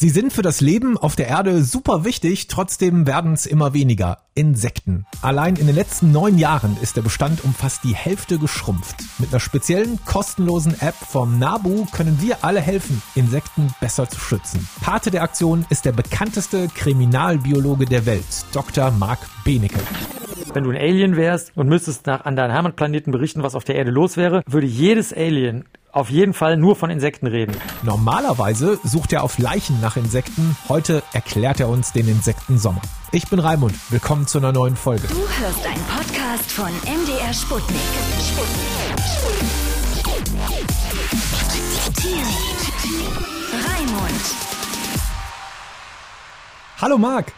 Sie sind für das Leben auf der Erde super wichtig, trotzdem werden es immer weniger. Insekten. Allein in den letzten neun Jahren ist der Bestand um fast die Hälfte geschrumpft. Mit einer speziellen kostenlosen App vom NABU können wir alle helfen, Insekten besser zu schützen. Pate der Aktion ist der bekannteste Kriminalbiologe der Welt, Dr. Mark Benecke. Wenn du ein Alien wärst und müsstest nach, an deinem Heimatplaneten berichten, was auf der Erde los wäre, würde jedes Alien auf jeden Fall nur von Insekten reden. Normalerweise sucht er auf Leichen nach Insekten. Heute erklärt er uns den Insektensommer. Ich bin Raimund. Willkommen zu einer neuen Folge. Du hörst einen Podcast von MDR Sputnik. Sputnik. Raimund. Hallo Marc.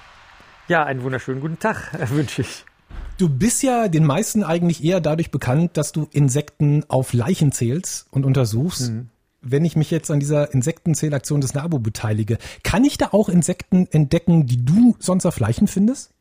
Ja, einen wunderschönen guten Tag wünsche ich. Du bist ja den meisten eigentlich eher dadurch bekannt, dass du Insekten auf Leichen zählst und untersuchst. Mhm. Wenn ich mich jetzt an dieser Insektenzählaktion des NABU beteilige, kann ich da auch Insekten entdecken, die du sonst auf Leichen findest?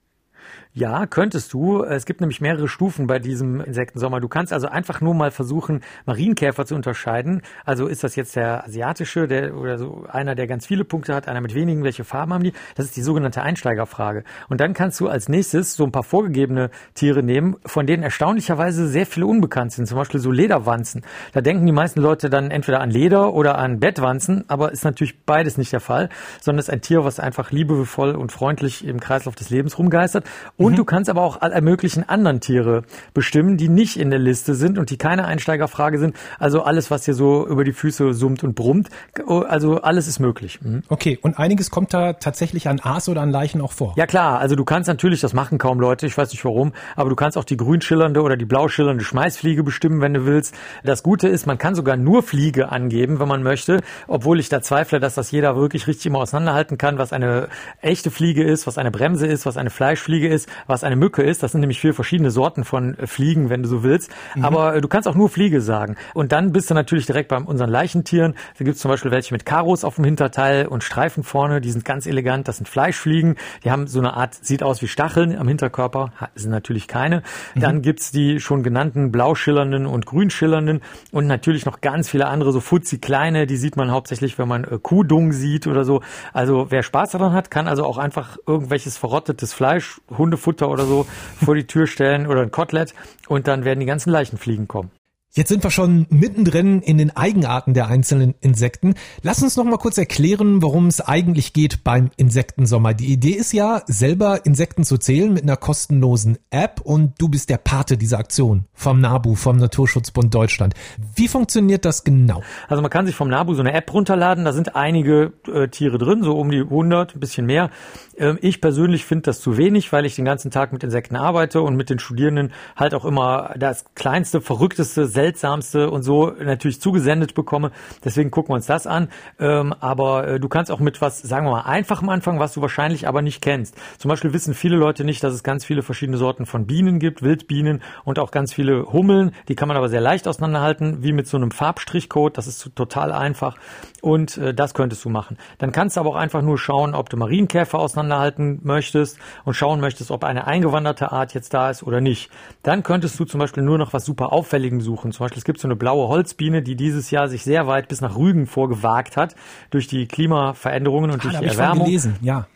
Ja, könntest du. Es gibt nämlich mehrere Stufen bei diesem Insektensommer. Du kannst also einfach nur mal versuchen, Marienkäfer zu unterscheiden. Also ist das jetzt der asiatische, der oder so einer, der ganz viele Punkte hat, einer mit wenigen, welche Farben haben die? Das ist die sogenannte Einsteigerfrage. Und dann kannst du als nächstes so ein paar vorgegebene Tiere nehmen, von denen erstaunlicherweise sehr viele unbekannt sind. Zum Beispiel so Lederwanzen. Da denken die meisten Leute dann entweder an Leder oder an Bettwanzen, aber ist natürlich beides nicht der Fall, sondern ist ein Tier, was einfach liebevoll und freundlich im Kreislauf des Lebens rumgeistert. Und mhm. du kannst aber auch alle möglichen anderen Tiere bestimmen, die nicht in der Liste sind und die keine Einsteigerfrage sind. Also alles, was dir so über die Füße summt und brummt. Also alles ist möglich. Mhm. Okay, und einiges kommt da tatsächlich an Aas oder an Leichen auch vor. Ja klar, also du kannst natürlich, das machen kaum Leute, ich weiß nicht warum, aber du kannst auch die grün schillernde oder die blau schillernde Schmeißfliege bestimmen, wenn du willst. Das Gute ist, man kann sogar nur Fliege angeben, wenn man möchte, obwohl ich da zweifle, dass das jeder wirklich richtig immer auseinanderhalten kann, was eine echte Fliege ist, was eine Bremse ist, was eine Fleischfliege ist was eine Mücke ist. Das sind nämlich vier verschiedene Sorten von äh, Fliegen, wenn du so willst. Mhm. Aber äh, du kannst auch nur Fliege sagen. Und dann bist du natürlich direkt bei unseren Leichentieren. Da gibt es zum Beispiel welche mit Karos auf dem Hinterteil und Streifen vorne. Die sind ganz elegant. Das sind Fleischfliegen. Die haben so eine Art, sieht aus wie Stacheln am Hinterkörper. Sind natürlich keine. Mhm. Dann gibt's die schon genannten blauschillernden und grünschillernden und natürlich noch ganz viele andere, so futzi kleine. Die sieht man hauptsächlich, wenn man äh, Kuhdung sieht oder so. Also wer Spaß daran hat, kann also auch einfach irgendwelches verrottetes Fleisch, Hundefutter oder so vor die Tür stellen oder ein Kotelett und dann werden die ganzen Leichenfliegen kommen. Jetzt sind wir schon mittendrin in den Eigenarten der einzelnen Insekten. Lass uns noch mal kurz erklären, worum es eigentlich geht beim Insektensommer. Die Idee ist ja, selber Insekten zu zählen mit einer kostenlosen App und du bist der Pate dieser Aktion vom NABU, vom Naturschutzbund Deutschland. Wie funktioniert das genau? Also man kann sich vom NABU so eine App runterladen. Da sind einige äh, Tiere drin, so um die 100, ein bisschen mehr. Ähm, ich persönlich finde das zu wenig, weil ich den ganzen Tag mit Insekten arbeite und mit den Studierenden halt auch immer das kleinste, verrückteste, seltsamste und so natürlich zugesendet bekomme. Deswegen gucken wir uns das an. Ähm, aber äh, du kannst auch mit was, sagen wir mal, einfachem anfangen, was du wahrscheinlich aber nicht kennst. Zum Beispiel wissen viele Leute nicht, dass es ganz viele verschiedene Sorten von Bienen gibt, Wildbienen und auch ganz viele Hummeln. Die kann man aber sehr leicht auseinanderhalten, wie mit so einem Farbstrichcode. Das ist total einfach. Und äh, das könntest du machen. Dann kannst du aber auch einfach nur schauen, ob du Marienkäfer auseinanderhalten möchtest und schauen möchtest, ob eine eingewanderte Art jetzt da ist oder nicht. Dann könntest du zum Beispiel nur noch was super Auffälligem suchen machen. Zum Beispiel, es gibt so eine blaue Holzbiene, die dieses Jahr sich sehr weit bis nach Rügen vorgewagt hat, durch die Klimaveränderungen und ah, durch die Erwärmung. Ich gelesen, ja.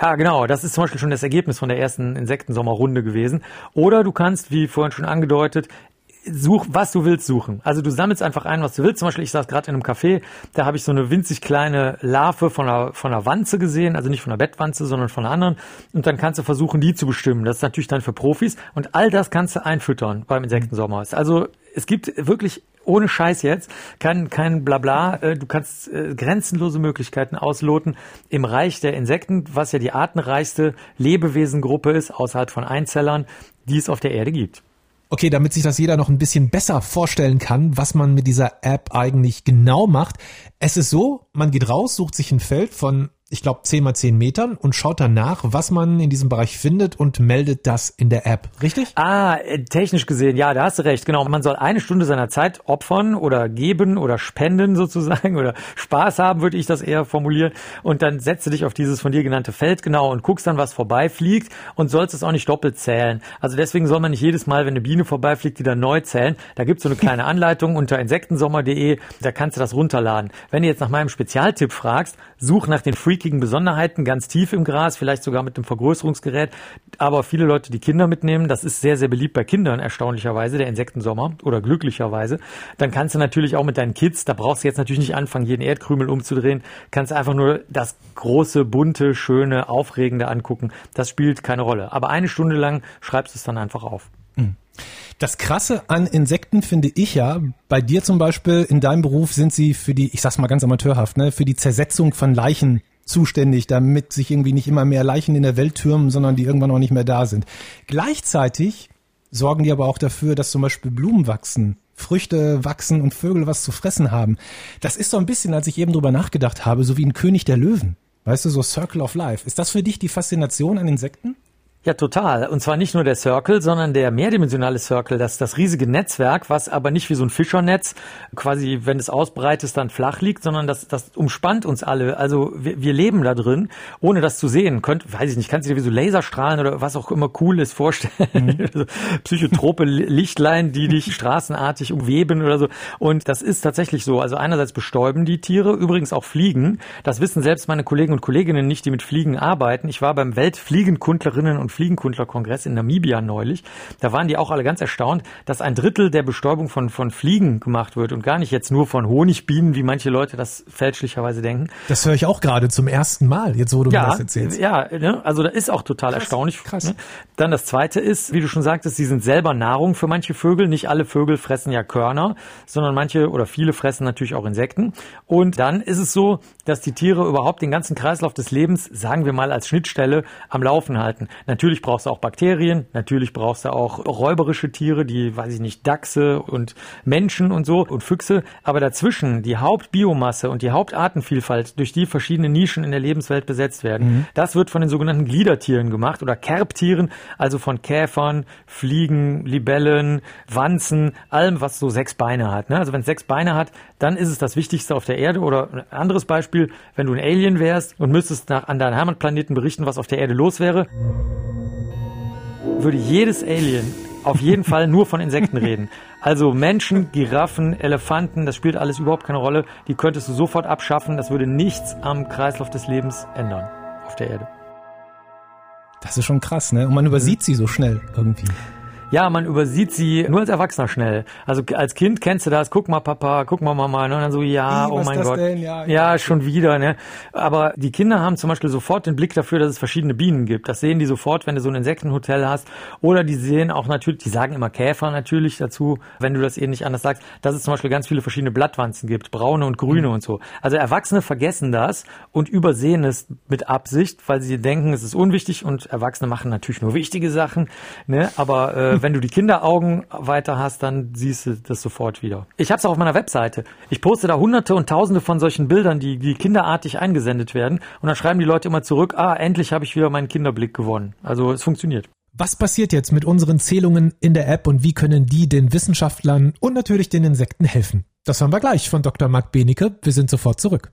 Ja, genau. Das ist zum Beispiel schon das Ergebnis von der ersten Insektensommerrunde gewesen. Oder du kannst, wie vorhin schon angedeutet, such, was du willst suchen. Also du sammelst einfach ein, was du willst. Zum Beispiel, ich saß gerade in einem Café, da habe ich so eine winzig kleine Larve von einer, von einer Wanze gesehen, also nicht von einer Bettwanze, sondern von einer anderen. Und dann kannst du versuchen, die zu bestimmen. Das ist natürlich dann für Profis. Und all das kannst du einfüttern beim Insektensommer. Also es gibt wirklich ohne Scheiß jetzt, kein, kein Blabla, äh, du kannst äh, grenzenlose Möglichkeiten ausloten im Reich der Insekten, was ja die artenreichste Lebewesengruppe ist, außerhalb von Einzellern, die es auf der Erde gibt. Okay, damit sich das jeder noch ein bisschen besser vorstellen kann, was man mit dieser App eigentlich genau macht. Es ist so, man geht raus, sucht sich ein Feld von ich glaube, 10 mal 10 Metern und schaut danach, was man in diesem Bereich findet und meldet das in der App. Richtig? Ah, äh, technisch gesehen, ja, da hast du recht. Genau, man soll eine Stunde seiner Zeit opfern oder geben oder spenden sozusagen oder Spaß haben, würde ich das eher formulieren. Und dann setzt du dich auf dieses von dir genannte Feld genau und guckst dann, was vorbeifliegt und sollst es auch nicht doppelt zählen. Also deswegen soll man nicht jedes Mal, wenn eine Biene vorbeifliegt, die dann neu zählen. Da gibt's so eine kleine Anleitung unter insektensommer.de, da kannst du das runterladen. Wenn du jetzt nach meinem Spezialtipp fragst, such nach den Freak pickligen Besonderheiten, ganz tief im Gras, vielleicht sogar mit einem Vergrößerungsgerät. Aber viele Leute, die Kinder mitnehmen, das ist sehr, sehr beliebt bei Kindern, erstaunlicherweise, der Insektensommer oder glücklicherweise. Dann kannst du natürlich auch mit deinen Kids, da brauchst du jetzt natürlich nicht anfangen, jeden Erdkrümel umzudrehen, kannst einfach nur das große, bunte, schöne, aufregende angucken. Das spielt keine Rolle. Aber eine Stunde lang schreibst du es dann einfach auf. Mhm. Das Krasse an Insekten finde ich ja, bei dir zum Beispiel in deinem Beruf sind sie für die, ich sag's mal ganz amateurhaft, ne, für die Zersetzung von Leichen zuständig, damit sich irgendwie nicht immer mehr Leichen in der Welt türmen, sondern die irgendwann auch nicht mehr da sind. Gleichzeitig sorgen die aber auch dafür, dass zum Beispiel Blumen wachsen, Früchte wachsen und Vögel was zu fressen haben. Das ist so ein bisschen, als ich eben drüber nachgedacht habe, so wie ein König der Löwen. Weißt du, so Circle of Life. Ist das für dich die Faszination an Insekten? Ja, total. Und zwar nicht nur der Circle, sondern der mehrdimensionale Circle, das, das riesige Netzwerk, was aber nicht wie so ein Fischernetz quasi, wenn es ausbreitet, dann flach liegt, sondern das, das umspannt uns alle. Also wir, wir leben da drin, ohne das zu sehen. Könnt, weiß ich nicht, kannst du dir wie so Laserstrahlen oder was auch immer cool ist vorstellen. Mhm. Psychotrope Lichtlein, die dich straßenartig umweben oder so. Und das ist tatsächlich so. Also einerseits bestäuben die Tiere, übrigens auch Fliegen. Das wissen selbst meine Kollegen und Kolleginnen nicht, die mit Fliegen arbeiten. Ich war beim Weltfliegenkundlerinnen und Fliegenkundlerkongress in Namibia neulich. Da waren die auch alle ganz erstaunt, dass ein Drittel der Bestäubung von, von Fliegen gemacht wird und gar nicht jetzt nur von Honigbienen, wie manche Leute das fälschlicherweise denken. Das höre ich auch gerade zum ersten Mal, jetzt wo du ja, mir das erzählst. Ja, ne? also da ist auch total krass, erstaunlich. Krass. Ne? Dann das zweite ist, wie du schon sagtest, sie sind selber Nahrung für manche Vögel. Nicht alle Vögel fressen ja Körner, sondern manche oder viele fressen natürlich auch Insekten. Und dann ist es so, dass die Tiere überhaupt den ganzen Kreislauf des Lebens, sagen wir mal als Schnittstelle, am Laufen halten. Natürlich Natürlich brauchst du auch Bakterien, natürlich brauchst du auch räuberische Tiere, die, weiß ich nicht, Dachse und Menschen und so und Füchse. Aber dazwischen die Hauptbiomasse und die Hauptartenvielfalt, durch die verschiedene Nischen in der Lebenswelt besetzt werden, mhm. das wird von den sogenannten Gliedertieren gemacht oder Kerbtieren, also von Käfern, Fliegen, Libellen, Wanzen, allem, was so sechs Beine hat. Ne? Also wenn es sechs Beine hat, dann ist es das Wichtigste auf der Erde. Oder ein anderes Beispiel, wenn du ein Alien wärst und müsstest nach, an deinem Heimatplaneten berichten, was auf der Erde los wäre würde jedes Alien auf jeden Fall nur von Insekten reden. Also Menschen, Giraffen, Elefanten, das spielt alles überhaupt keine Rolle. Die könntest du sofort abschaffen. Das würde nichts am Kreislauf des Lebens ändern auf der Erde. Das ist schon krass, ne? Und man übersieht sie so schnell irgendwie. Ja, man übersieht sie nur als Erwachsener schnell. Also als Kind kennst du das, guck mal Papa, guck mal Mama, ne? und dann so, ja, Wie, oh mein Gott. Ja, ja, schon wieder, ne? Aber die Kinder haben zum Beispiel sofort den Blick dafür, dass es verschiedene Bienen gibt. Das sehen die sofort, wenn du so ein Insektenhotel hast. Oder die sehen auch natürlich, die sagen immer Käfer natürlich dazu, wenn du das eben nicht anders sagst, dass es zum Beispiel ganz viele verschiedene Blattwanzen gibt, braune und grüne mhm. und so. Also Erwachsene vergessen das und übersehen es mit Absicht, weil sie denken, es ist unwichtig und Erwachsene machen natürlich nur wichtige Sachen, ne? Aber äh, wenn du die Kinderaugen weiter hast, dann siehst du das sofort wieder. Ich habe es auch auf meiner Webseite. Ich poste da hunderte und tausende von solchen Bildern, die, die kinderartig eingesendet werden. Und dann schreiben die Leute immer zurück, ah, endlich habe ich wieder meinen Kinderblick gewonnen. Also es funktioniert. Was passiert jetzt mit unseren Zählungen in der App und wie können die den Wissenschaftlern und natürlich den Insekten helfen? Das hören wir gleich von Dr. Marc Benecke. Wir sind sofort zurück.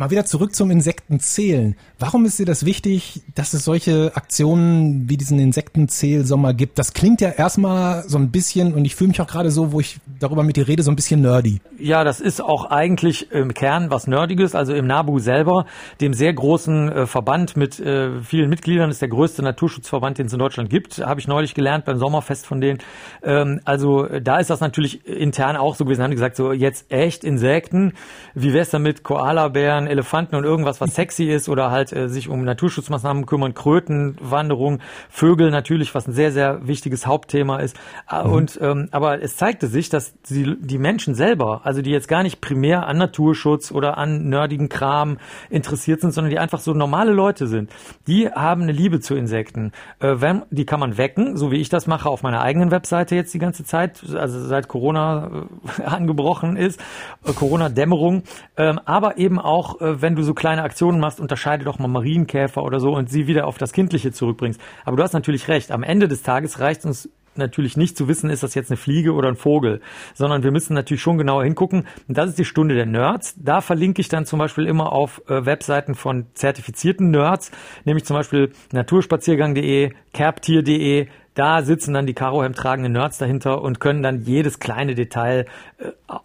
Mal wieder zurück zum Insektenzählen. Warum ist dir das wichtig, dass es solche Aktionen wie diesen Insektenzählsommer gibt? Das klingt ja erstmal so ein bisschen, und ich fühle mich auch gerade so, wo ich darüber mit dir rede, so ein bisschen nerdy. Ja, das ist auch eigentlich im Kern was Nerdiges. Also im NABU selber, dem sehr großen äh, Verband mit äh, vielen Mitgliedern, ist der größte Naturschutzverband, den es in Deutschland gibt. Habe ich neulich gelernt beim Sommerfest von denen. Ähm, also da ist das natürlich intern auch so gewesen. Haben die gesagt, so jetzt echt Insekten. Wie wär's damit Koalabären, Elefanten und irgendwas, was sexy ist oder halt äh, sich um Naturschutzmaßnahmen kümmern, Krötenwanderung, Vögel natürlich, was ein sehr, sehr wichtiges Hauptthema ist. Äh, mhm. Und ähm, aber es zeigte sich, dass die, die Menschen selber, also die jetzt gar nicht primär an Naturschutz oder an nerdigen Kram interessiert sind, sondern die einfach so normale Leute sind, die haben eine Liebe zu Insekten. Äh, wenn, die kann man wecken, so wie ich das mache auf meiner eigenen Webseite jetzt die ganze Zeit, also seit Corona äh, angebrochen ist, äh, Corona-Dämmerung, ähm, aber eben auch äh, wenn du so kleine Aktionen machst, unterscheide doch mal Marienkäfer oder so und sie wieder auf das Kindliche zurückbringst. Aber du hast natürlich recht. Am Ende des Tages reicht uns natürlich nicht zu wissen, ist das jetzt eine Fliege oder ein Vogel, sondern wir müssen natürlich schon genauer hingucken. Und das ist die Stunde der Nerds. Da verlinke ich dann zum Beispiel immer auf äh, Webseiten von zertifizierten Nerds, nämlich zum Beispiel naturspaziergang.de, kerbtier.de, da sitzen dann die Karohemd tragenden Nerds dahinter und können dann jedes kleine Detail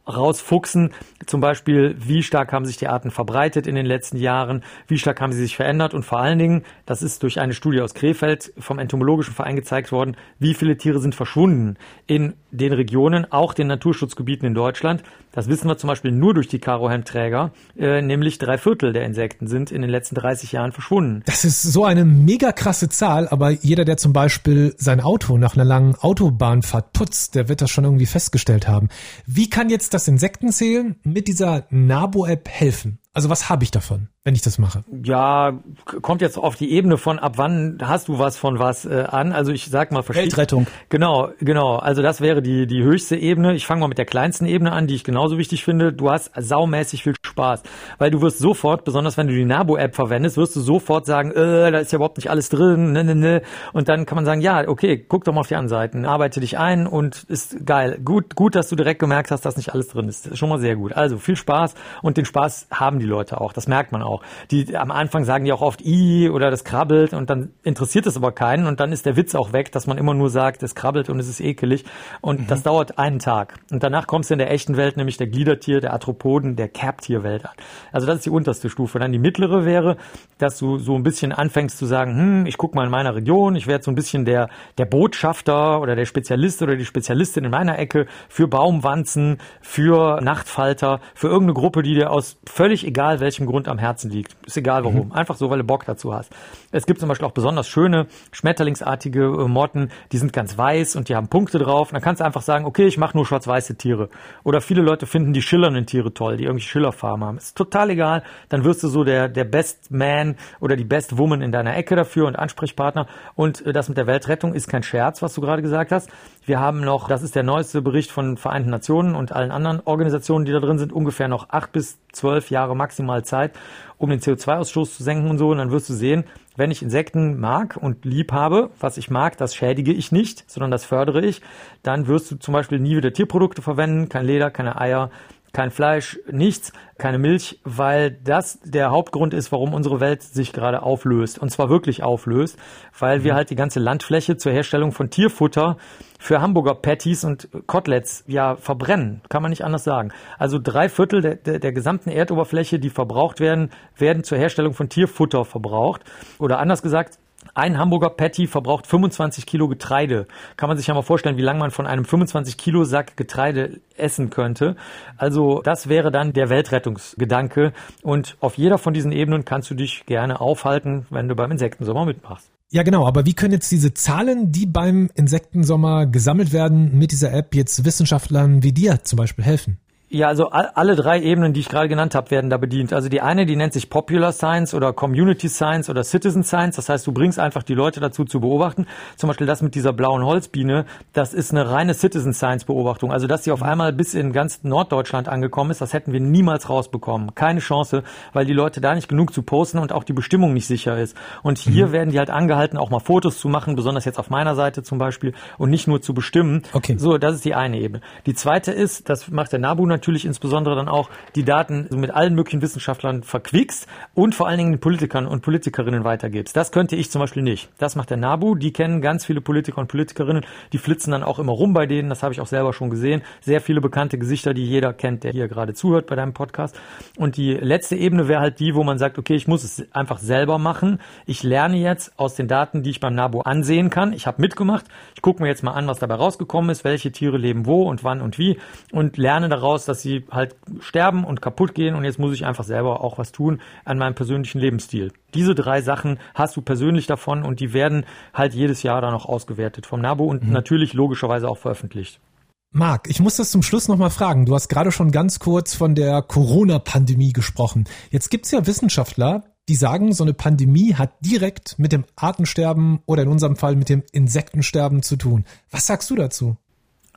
rausfuchsen. Zum Beispiel, wie stark haben sich die Arten verbreitet in den letzten Jahren, wie stark haben sie sich verändert und vor allen Dingen, das ist durch eine Studie aus Krefeld vom Entomologischen Verein gezeigt worden, wie viele Tiere sind verschwunden in den Regionen, auch den Naturschutzgebieten in Deutschland. Das wissen wir zum Beispiel nur durch die Karohemdträger, äh, nämlich drei Viertel der Insekten sind in den letzten 30 Jahren verschwunden. Das ist so eine mega krasse Zahl, aber jeder, der zum Beispiel sein Auto nach einer langen Autobahnfahrt putzt, der wird das schon irgendwie festgestellt haben. Wie kann jetzt das Insektenzählen mit dieser Nabo-App helfen? Also was habe ich davon, wenn ich das mache? Ja, kommt jetzt auf die Ebene von ab wann hast du was von was äh, an. Also ich sag mal Weltrettung. Genau, genau. Also das wäre die die höchste Ebene. Ich fange mal mit der kleinsten Ebene an, die ich genauso wichtig finde. Du hast saumäßig viel Spaß, weil du wirst sofort, besonders wenn du die Nabo-App verwendest, wirst du sofort sagen, äh, da ist ja überhaupt nicht alles drin, ne, ne, ne. Und dann kann man sagen, ja, okay, guck doch mal auf die anderen Seiten, arbeite dich ein und ist geil. Gut, gut, dass du direkt gemerkt hast, dass nicht alles drin ist. schon mal sehr gut. Also viel Spaß und den Spaß haben die Leute auch. Das merkt man auch. Die am Anfang sagen die auch oft i oder das krabbelt und dann interessiert es aber keinen und dann ist der Witz auch weg, dass man immer nur sagt, es krabbelt und es ist ekelig und mhm. das dauert einen Tag. Und danach kommst du in der echten Welt, nämlich der Gliedertier, der Arthropoden, der Kerbtierwelt an. Also das ist die unterste Stufe. Dann die mittlere wäre, dass du so ein bisschen anfängst zu sagen, hm, ich guck mal in meiner Region, ich werde so ein bisschen der, der Botschafter oder der Spezialist oder die Spezialistin in meiner Ecke für Baumwanzen, für Nachtfalter, für irgendeine Gruppe, die dir aus völlig egal welchem Grund am Herzen liegt. Ist egal warum. Mhm. Einfach so, weil du Bock dazu hast. Es gibt zum Beispiel auch besonders schöne, schmetterlingsartige äh, Motten, die sind ganz weiß und die haben Punkte drauf. Und dann kannst du einfach sagen, okay, ich mache nur schwarz-weiße Tiere. Oder viele Leute finden die schillernden Tiere toll, die irgendwie Schillerfarben haben. Ist total egal. Dann wirst du so der, der Best Man oder die Best Woman in deiner Ecke dafür und Ansprechpartner. Und äh, das mit der Weltrettung ist kein Scherz, was du gerade gesagt hast. Wir haben noch, das ist der neueste Bericht von Vereinten Nationen und allen anderen Organisationen, die da drin sind, ungefähr noch acht bis zwölf Jahre maximal Zeit, um den CO2-Ausstoß zu senken und so. Und dann wirst du sehen, wenn ich Insekten mag und lieb habe, was ich mag, das schädige ich nicht, sondern das fördere ich, dann wirst du zum Beispiel nie wieder Tierprodukte verwenden, kein Leder, keine Eier, kein Fleisch, nichts, keine Milch, weil das der Hauptgrund ist, warum unsere Welt sich gerade auflöst. Und zwar wirklich auflöst, weil wir mhm. halt die ganze Landfläche zur Herstellung von Tierfutter für Hamburger Patties und Koteletts ja verbrennen. Kann man nicht anders sagen. Also drei Viertel der, der, der gesamten Erdoberfläche, die verbraucht werden, werden zur Herstellung von Tierfutter verbraucht. Oder anders gesagt, ein Hamburger Patty verbraucht 25 Kilo Getreide. Kann man sich ja mal vorstellen, wie lange man von einem 25 Kilo Sack Getreide essen könnte. Also das wäre dann der Weltrettungsgedanke. Und auf jeder von diesen Ebenen kannst du dich gerne aufhalten, wenn du beim Insektensommer mitmachst. Ja, genau. Aber wie können jetzt diese Zahlen, die beim Insektensommer gesammelt werden, mit dieser App jetzt Wissenschaftlern wie dir zum Beispiel helfen? Ja, also alle drei Ebenen, die ich gerade genannt habe, werden da bedient. Also die eine, die nennt sich Popular Science oder Community Science oder Citizen Science. Das heißt, du bringst einfach die Leute dazu zu beobachten. Zum Beispiel das mit dieser blauen Holzbiene, das ist eine reine Citizen Science Beobachtung. Also dass sie auf einmal bis in ganz Norddeutschland angekommen ist, das hätten wir niemals rausbekommen. Keine Chance, weil die Leute da nicht genug zu posten und auch die Bestimmung nicht sicher ist. Und hier mhm. werden die halt angehalten, auch mal Fotos zu machen, besonders jetzt auf meiner Seite zum Beispiel, und nicht nur zu bestimmen. Okay. So, das ist die eine Ebene. Die zweite ist, das macht der NABU natürlich insbesondere dann auch die Daten mit allen möglichen Wissenschaftlern verquickst und vor allen Dingen den Politikern und Politikerinnen weitergibst. Das könnte ich zum Beispiel nicht. Das macht der NABU. Die kennen ganz viele Politiker und Politikerinnen. Die flitzen dann auch immer rum bei denen. Das habe ich auch selber schon gesehen. Sehr viele bekannte Gesichter, die jeder kennt, der hier gerade zuhört bei deinem Podcast. Und die letzte Ebene wäre halt die, wo man sagt, okay, ich muss es einfach selber machen. Ich lerne jetzt aus den Daten, die ich beim NABU ansehen kann. Ich habe mitgemacht. Ich gucke mir jetzt mal an, was dabei rausgekommen ist, welche Tiere leben wo und wann und wie und lerne daraus, dass sie halt sterben und kaputt gehen und jetzt muss ich einfach selber auch was tun an meinem persönlichen Lebensstil. Diese drei Sachen hast du persönlich davon und die werden halt jedes Jahr dann auch ausgewertet vom NABU und mhm. natürlich logischerweise auch veröffentlicht. Marc, ich muss das zum Schluss nochmal fragen. Du hast gerade schon ganz kurz von der Corona-Pandemie gesprochen. Jetzt gibt's ja Wissenschaftler, die sagen, so eine Pandemie hat direkt mit dem Artensterben oder in unserem Fall mit dem Insektensterben zu tun. Was sagst du dazu?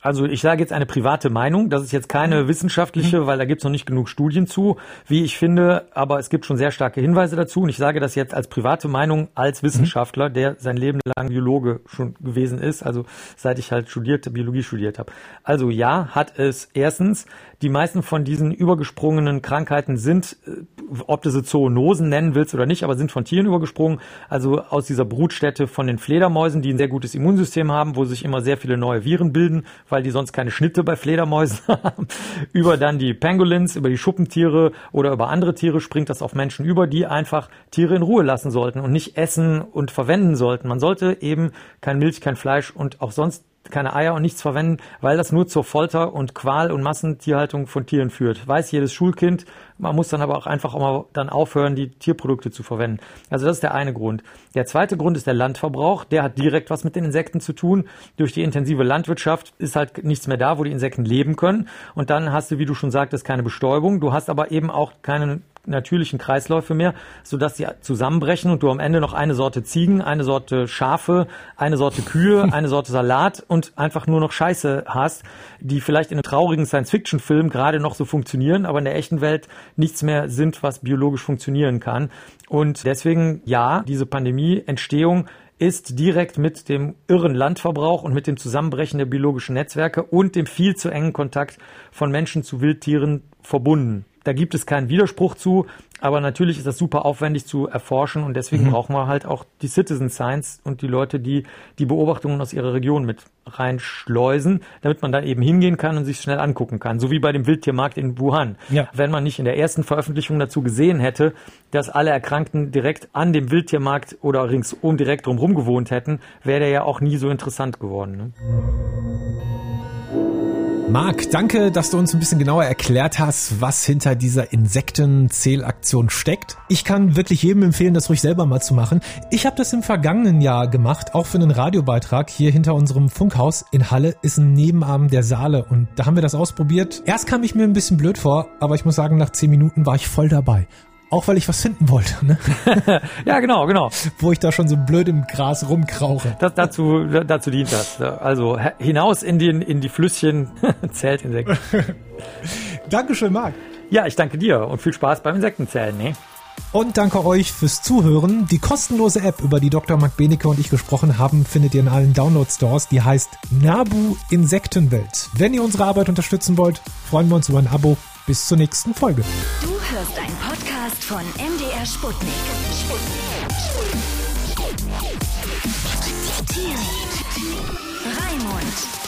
Also ich sage jetzt eine private Meinung. Das ist jetzt keine Mhm. wissenschaftliche, weil da gibt es noch nicht genug Studien zu, wie ich finde. Aber es gibt schon sehr starke Hinweise dazu. Und ich sage das jetzt als private Meinung als Wissenschaftler, der sein Leben lang Biologe schon gewesen ist. Also seit ich halt studiert, Biologie studiert habe. Also ja, hat es erstens. Die meisten von diesen übergesprungenen Krankheiten sind, äh, ob du sie Zoonosen nennen willst oder nicht, aber sind von Tieren übergesprungen. Also aus dieser Brutstätte von den Fledermäusen, die ein sehr gutes Immunsystem haben, wo sich immer sehr viele neue Viren bilden, weil die sonst keine Schnitte bei Fledermäusen haben. über dann die Pangolins, über die Schuppentiere oder über andere Tiere springt das auf Menschen über, die einfach Tiere in Ruhe lassen sollten und nicht essen und verwenden sollten. Man sollte eben kein Milch, kein Fleisch und auch sonst keine Eier und nichts verwenden, weil das nur zur Folter und Qual und Massentierhaltung von Tieren führt. Weiß jedes Schulkind. Man muss dann aber auch einfach auch mal dann aufhören, die Tierprodukte zu verwenden. Also das ist der eine Grund. Der zweite Grund ist der Landverbrauch. Der hat direkt was mit den Insekten zu tun. Durch die intensive Landwirtschaft ist halt nichts mehr da, wo die Insekten leben können. Und dann hast du, wie du schon sagtest, keine Bestäubung. Du hast aber eben auch keinen natürlichen Kreisläufe mehr, sodass sie zusammenbrechen und du am Ende noch eine Sorte Ziegen, eine Sorte Schafe, eine Sorte Kühe, eine Sorte Salat und einfach nur noch Scheiße hast, die vielleicht in einem traurigen Science-Fiction-Film gerade noch so funktionieren, aber in der echten Welt nichts mehr sind, was biologisch funktionieren kann. Und deswegen, ja, diese Pandemie-Entstehung ist direkt mit dem irren Landverbrauch und mit dem Zusammenbrechen der biologischen Netzwerke und dem viel zu engen Kontakt von Menschen zu Wildtieren verbunden. Da gibt es keinen Widerspruch zu, aber natürlich ist das super aufwendig zu erforschen und deswegen mhm. brauchen wir halt auch die Citizen Science und die Leute, die die Beobachtungen aus ihrer Region mit reinschleusen, damit man da eben hingehen kann und sich schnell angucken kann. So wie bei dem Wildtiermarkt in Wuhan. Ja. Wenn man nicht in der ersten Veröffentlichung dazu gesehen hätte, dass alle Erkrankten direkt an dem Wildtiermarkt oder ringsum direkt drumherum gewohnt hätten, wäre der ja auch nie so interessant geworden. Ne? Marc, danke, dass du uns ein bisschen genauer erklärt hast, was hinter dieser Insektenzählaktion steckt. Ich kann wirklich jedem empfehlen, das ruhig selber mal zu machen. Ich habe das im vergangenen Jahr gemacht, auch für einen Radiobeitrag. Hier hinter unserem Funkhaus in Halle ist ein Nebenarm der Saale und da haben wir das ausprobiert. Erst kam ich mir ein bisschen blöd vor, aber ich muss sagen, nach zehn Minuten war ich voll dabei. Auch weil ich was finden wollte, ne? ja, genau, genau. Wo ich da schon so blöd im Gras rumkrauche. Das, dazu, dazu dient das. Also hinaus in, den, in die Flüsschen Zeltinsekten. Dankeschön, Marc. Ja, ich danke dir und viel Spaß beim Insektenzählen, ne? Und danke euch fürs Zuhören. Die kostenlose App, über die Dr. Marc Benecke und ich gesprochen haben, findet ihr in allen Download-Stores. Die heißt Nabu Insektenwelt. Wenn ihr unsere Arbeit unterstützen wollt, freuen wir uns über ein Abo. Bis zur nächsten Folge. Du hörst einen Podcast von MDR Sputnik. Sputnik. Raimund.